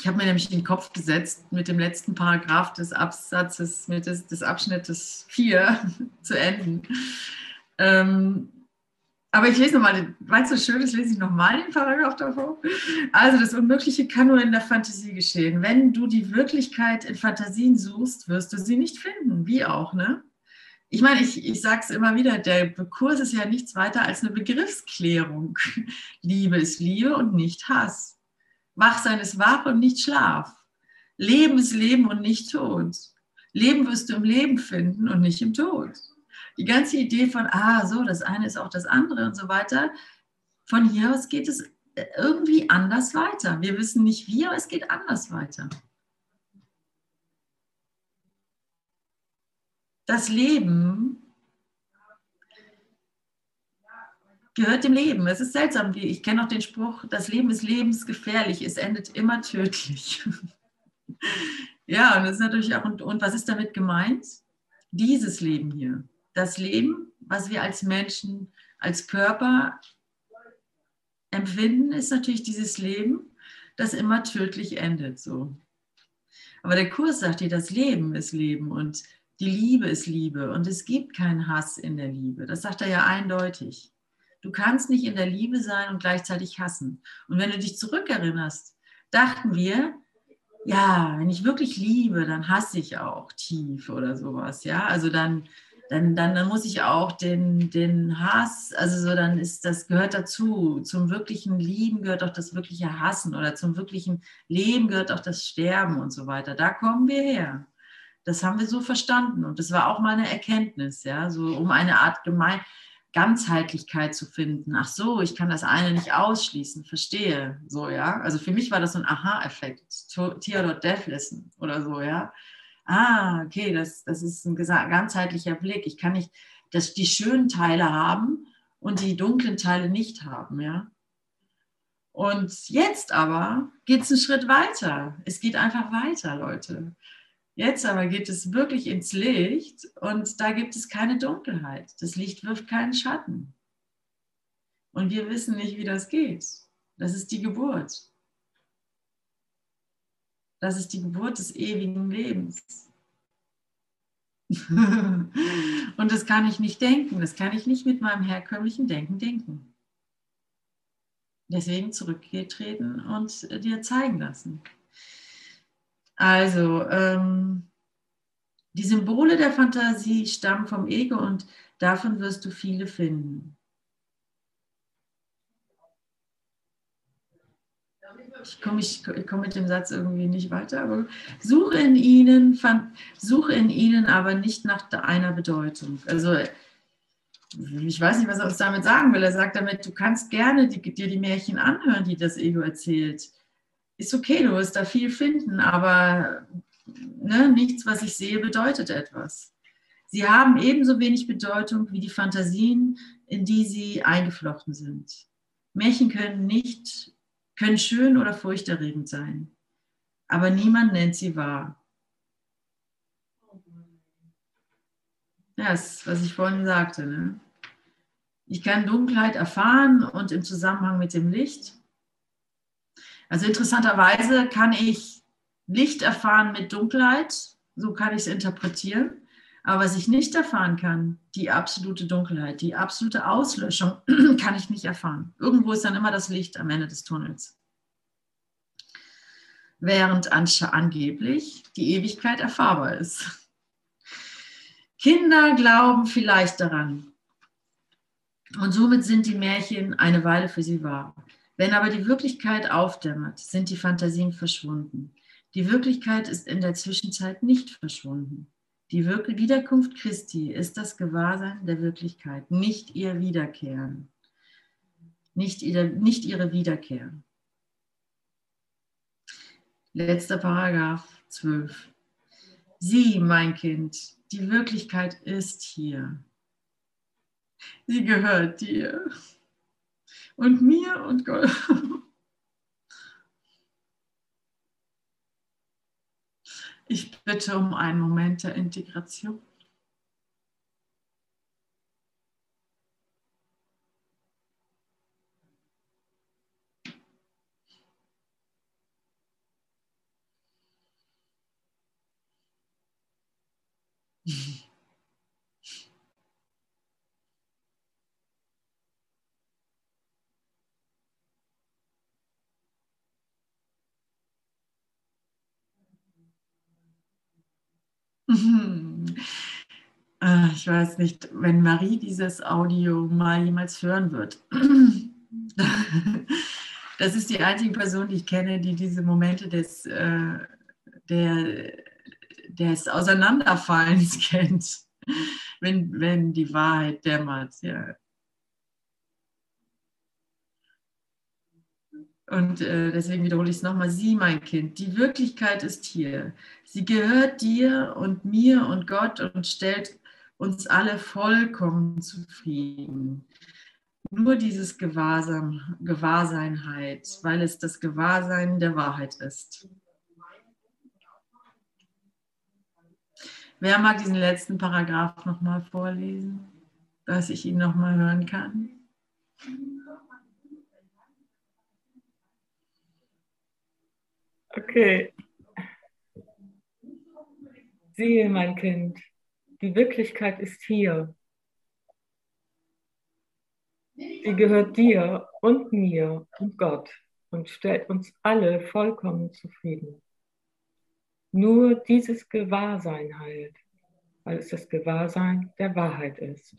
Ich habe mir nämlich den Kopf gesetzt, mit dem letzten Paragraph des Absatzes, mit des, des Abschnittes 4 zu enden. Ähm, aber ich lese nochmal, weil so schön ist, lese ich nochmal den Paragraph davor. Also, das Unmögliche kann nur in der Fantasie geschehen. Wenn du die Wirklichkeit in Fantasien suchst, wirst du sie nicht finden. Wie auch, ne? Ich meine, ich, ich sage es immer wieder, der Kurs ist ja nichts weiter als eine Begriffsklärung. Liebe ist Liebe und nicht Hass. Wachsein ist wach und nicht Schlaf. Leben ist Leben und nicht Tod. Leben wirst du im Leben finden und nicht im Tod. Die ganze Idee von, ah, so, das eine ist auch das andere und so weiter, von hier aus geht es irgendwie anders weiter. Wir wissen nicht wie, aber es geht anders weiter. das Leben gehört dem Leben. Es ist seltsam, ich kenne auch den Spruch, das Leben ist lebensgefährlich, es endet immer tödlich. ja, und das ist natürlich auch, und, und was ist damit gemeint? Dieses Leben hier. Das Leben, was wir als Menschen, als Körper empfinden, ist natürlich dieses Leben, das immer tödlich endet. So. Aber der Kurs sagt dir, das Leben ist Leben und die Liebe ist Liebe und es gibt keinen Hass in der Liebe. Das sagt er ja eindeutig. Du kannst nicht in der Liebe sein und gleichzeitig hassen. Und wenn du dich zurückerinnerst, dachten wir, ja, wenn ich wirklich liebe, dann hasse ich auch tief oder sowas. Ja, also dann, dann, dann, dann muss ich auch den, den Hass, also so, dann ist das gehört dazu. Zum wirklichen Lieben gehört auch das wirkliche Hassen oder zum wirklichen Leben gehört auch das Sterben und so weiter. Da kommen wir her. Das haben wir so verstanden und das war auch mal eine Erkenntnis, ja, so um eine Art Gemein Ganzheitlichkeit zu finden. Ach so, ich kann das eine nicht ausschließen, verstehe, so, ja. Also für mich war das so ein Aha-Effekt, Theodor Deathlissen oder so, ja. Ah, okay, das, das ist ein ganzheitlicher Blick. Ich kann nicht dass die schönen Teile haben und die dunklen Teile nicht haben, ja. Und jetzt aber geht es einen Schritt weiter. Es geht einfach weiter, Leute. Jetzt aber geht es wirklich ins Licht und da gibt es keine Dunkelheit. Das Licht wirft keinen Schatten. Und wir wissen nicht, wie das geht. Das ist die Geburt. Das ist die Geburt des ewigen Lebens. und das kann ich nicht denken. Das kann ich nicht mit meinem herkömmlichen Denken denken. Deswegen zurückgetreten und dir zeigen lassen. Also, ähm, Die Symbole der Fantasie stammen vom Ego und davon wirst du viele finden. Ich komme komm mit dem Satz irgendwie nicht weiter, aber suche in ihnen, fand, suche in ihnen aber nicht nach einer Bedeutung. Also ich weiß nicht, was er uns damit sagen will. Er sagt damit, du kannst gerne die, dir die Märchen anhören, die das Ego erzählt. Ist okay, du wirst da viel finden, aber ne, nichts, was ich sehe, bedeutet etwas. Sie haben ebenso wenig Bedeutung wie die Fantasien, in die sie eingeflochten sind. Märchen können nicht, können schön oder furchterregend sein, aber niemand nennt sie wahr. Ja, das, was ich vorhin sagte. Ne? Ich kann Dunkelheit erfahren und im Zusammenhang mit dem Licht. Also interessanterweise kann ich Licht erfahren mit Dunkelheit, so kann ich es interpretieren. Aber was ich nicht erfahren kann, die absolute Dunkelheit, die absolute Auslöschung, kann ich nicht erfahren. Irgendwo ist dann immer das Licht am Ende des Tunnels. Während angeblich die Ewigkeit erfahrbar ist. Kinder glauben vielleicht daran. Und somit sind die Märchen eine Weile für sie wahr. Wenn aber die Wirklichkeit aufdämmert, sind die Fantasien verschwunden. Die Wirklichkeit ist in der Zwischenzeit nicht verschwunden. Die Wiederkunft Christi ist das Gewahrsein der Wirklichkeit, nicht ihr Wiederkehren, nicht, ihr, nicht ihre Wiederkehr. Letzter Paragraph 12. Sieh, mein Kind, die Wirklichkeit ist hier. Sie gehört dir und mir und Gott. Ich bitte um einen Moment der Integration. ich weiß nicht, wenn Marie dieses Audio mal jemals hören wird. Das ist die einzige Person, die ich kenne, die diese Momente des, äh, der, des Auseinanderfallens kennt, wenn, wenn die Wahrheit dämmert. Ja. Und äh, deswegen wiederhole ich es nochmal, sieh mein Kind, die Wirklichkeit ist hier. Sie gehört dir und mir und Gott und stellt uns alle vollkommen zufrieden. Nur dieses Gewahrsam, Gewahrseinheit, weil es das Gewahrsein der Wahrheit ist. Wer mag diesen letzten Paragraph nochmal vorlesen, dass ich ihn nochmal hören kann? Okay. Siehe, mein Kind, die Wirklichkeit ist hier. Sie gehört dir und mir und Gott und stellt uns alle vollkommen zufrieden. Nur dieses Gewahrsein heilt, weil es das Gewahrsein der Wahrheit ist.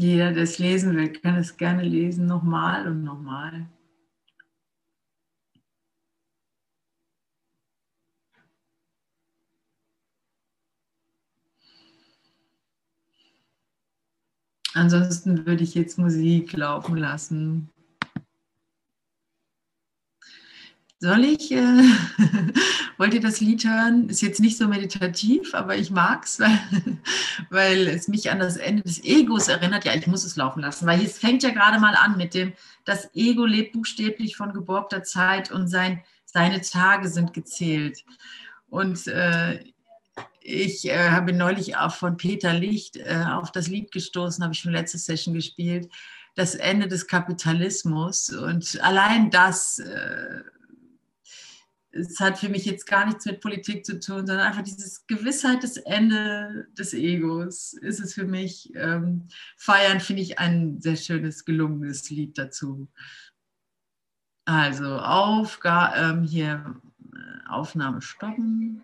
Jeder, der es lesen will, kann es gerne lesen, nochmal und nochmal. Ansonsten würde ich jetzt Musik laufen lassen. Soll ich, äh, wollt ihr das Lied hören? Ist jetzt nicht so meditativ, aber ich mag es, weil, weil es mich an das Ende des Egos erinnert. Ja, ich muss es laufen lassen, weil es fängt ja gerade mal an mit dem, das Ego lebt buchstäblich von geborgter Zeit und sein, seine Tage sind gezählt. Und äh, ich äh, bin neulich auch von Peter Licht äh, auf das Lied gestoßen, habe ich schon letzte Session gespielt, das Ende des Kapitalismus. Und allein das äh, es hat für mich jetzt gar nichts mit Politik zu tun, sondern einfach dieses Gewissheit des Ende des Egos ist es für mich. Ähm, Feiern finde ich ein sehr schönes, gelungenes Lied dazu. Also auf, ähm, hier äh, Aufnahme stoppen.